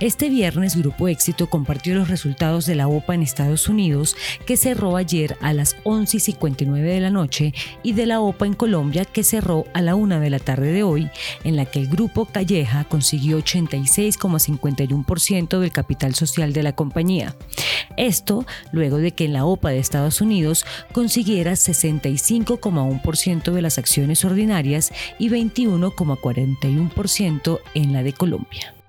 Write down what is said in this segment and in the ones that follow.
Este viernes Grupo Éxito compartió los resultados de la OPA en Estados Unidos que cerró ayer a las 11 y 59 de la noche y de la OPA en Colombia que cerró a la 1 de la tarde de hoy, en la que el Grupo Calleja consiguió 86,51% del capital social de la compañía. Esto luego de que en la OPA de Estados Unidos consiguiera 65,1% de las acciones ordinarias y 21,41% en la de Colombia.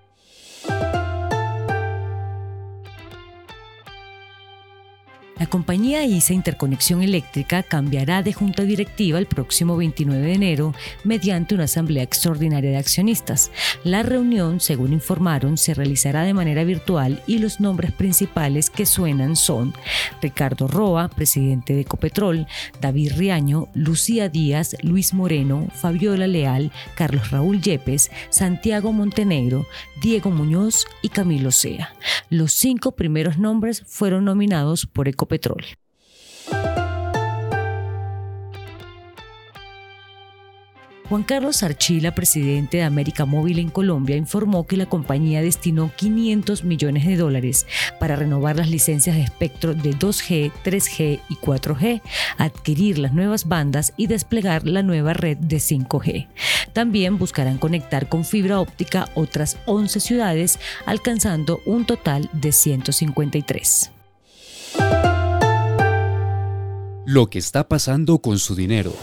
Compañía ISA Interconexión Eléctrica cambiará de junta directiva el próximo 29 de enero mediante una asamblea extraordinaria de accionistas. La reunión, según informaron, se realizará de manera virtual y los nombres principales que suenan son Ricardo Roa, presidente de Ecopetrol, David Riaño, Lucía Díaz, Luis Moreno, Fabiola Leal, Carlos Raúl Yepes, Santiago Montenegro, Diego Muñoz y Camilo Sea. Los cinco primeros nombres fueron nominados por Ecopetrol Juan Carlos Archila, presidente de América Móvil en Colombia, informó que la compañía destinó 500 millones de dólares para renovar las licencias de espectro de 2G, 3G y 4G, adquirir las nuevas bandas y desplegar la nueva red de 5G. También buscarán conectar con fibra óptica otras 11 ciudades, alcanzando un total de 153 lo que está pasando con su dinero.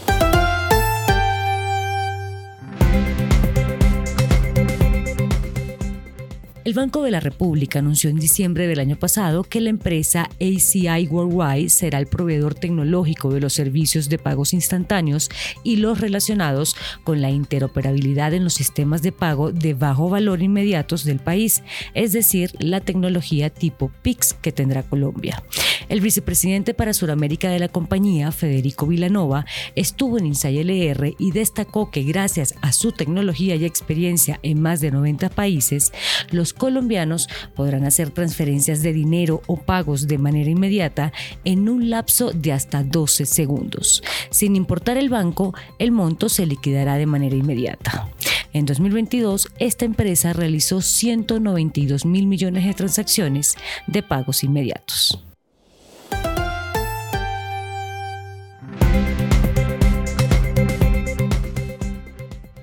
El Banco de la República anunció en diciembre del año pasado que la empresa ACI Worldwide será el proveedor tecnológico de los servicios de pagos instantáneos y los relacionados con la interoperabilidad en los sistemas de pago de bajo valor inmediatos del país, es decir, la tecnología tipo PIX que tendrá Colombia. El vicepresidente para Sudamérica de la compañía, Federico Vilanova, estuvo en Insay LR y destacó que gracias a su tecnología y experiencia en más de 90 países, los colombianos podrán hacer transferencias de dinero o pagos de manera inmediata en un lapso de hasta 12 segundos. Sin importar el banco, el monto se liquidará de manera inmediata. En 2022, esta empresa realizó 192 mil millones de transacciones de pagos inmediatos.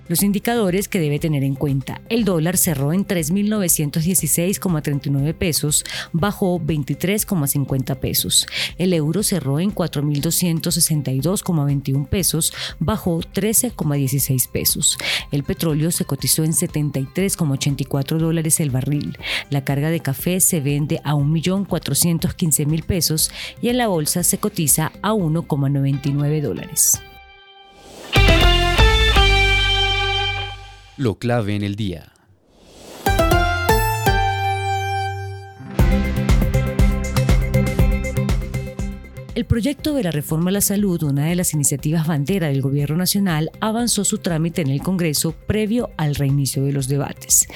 Los indicadores que debe tener en cuenta. El dólar cerró en 3.916,39 pesos, bajó 23,50 pesos. El euro cerró en 4.262,21 pesos, bajó 13,16 pesos. El petróleo se cotizó en 73,84 dólares el barril. La carga de café se vende a 1.415.000 pesos y en la bolsa se cotiza a 1,99 dólares. Lo clave en el día. El proyecto de la reforma a la salud, una de las iniciativas bandera del Gobierno Nacional, avanzó su trámite en el Congreso previo al reinicio de los debates.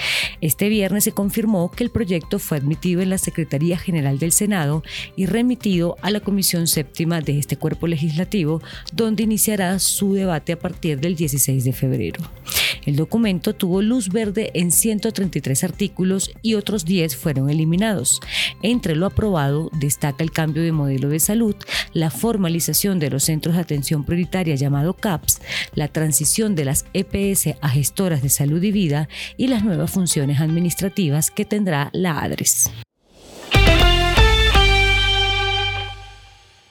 Este viernes se confirmó que el proyecto fue admitido en la Secretaría General del Senado y remitido a la Comisión Séptima de este cuerpo legislativo, donde iniciará su debate a partir del 16 de febrero. El documento tuvo luz verde en 133 artículos y otros 10 fueron eliminados. Entre lo aprobado destaca el cambio de modelo de salud, la formalización de los centros de atención prioritaria llamado CAPS, la transición de las EPS a gestoras de salud y vida y las nuevas funciones administrativas que tendrá la ADRES.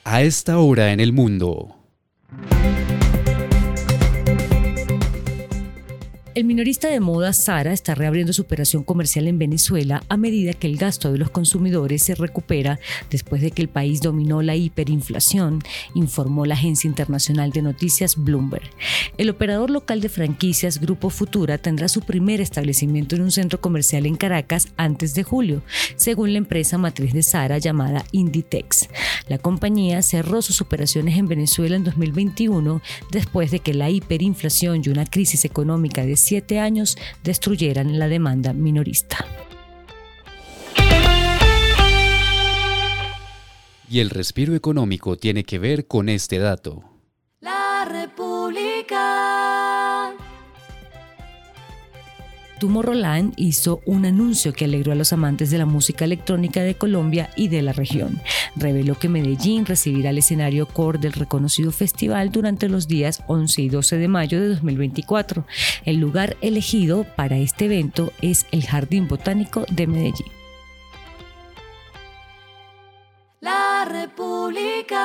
A esta hora en el mundo. El minorista de moda Zara está reabriendo su operación comercial en Venezuela a medida que el gasto de los consumidores se recupera después de que el país dominó la hiperinflación, informó la agencia internacional de noticias Bloomberg. El operador local de franquicias Grupo Futura tendrá su primer establecimiento en un centro comercial en Caracas antes de julio, según la empresa matriz de Zara llamada Inditex. La compañía cerró sus operaciones en Venezuela en 2021 después de que la hiperinflación y una crisis económica de siete años destruyeran la demanda minorista. Y el respiro económico tiene que ver con este dato. Tomorrowland hizo un anuncio que alegró a los amantes de la música electrónica de Colombia y de la región. Reveló que Medellín recibirá el escenario core del reconocido festival durante los días 11 y 12 de mayo de 2024. El lugar elegido para este evento es el Jardín Botánico de Medellín. La República.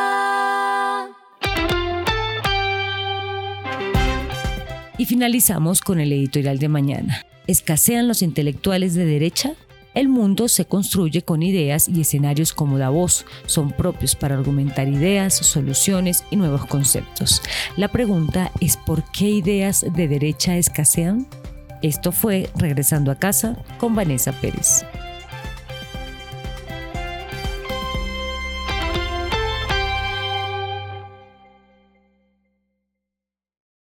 Y finalizamos con el editorial de mañana. ¿Escasean los intelectuales de derecha? El mundo se construye con ideas y escenarios como Davos son propios para argumentar ideas, soluciones y nuevos conceptos. La pregunta es ¿por qué ideas de derecha escasean? Esto fue Regresando a casa con Vanessa Pérez.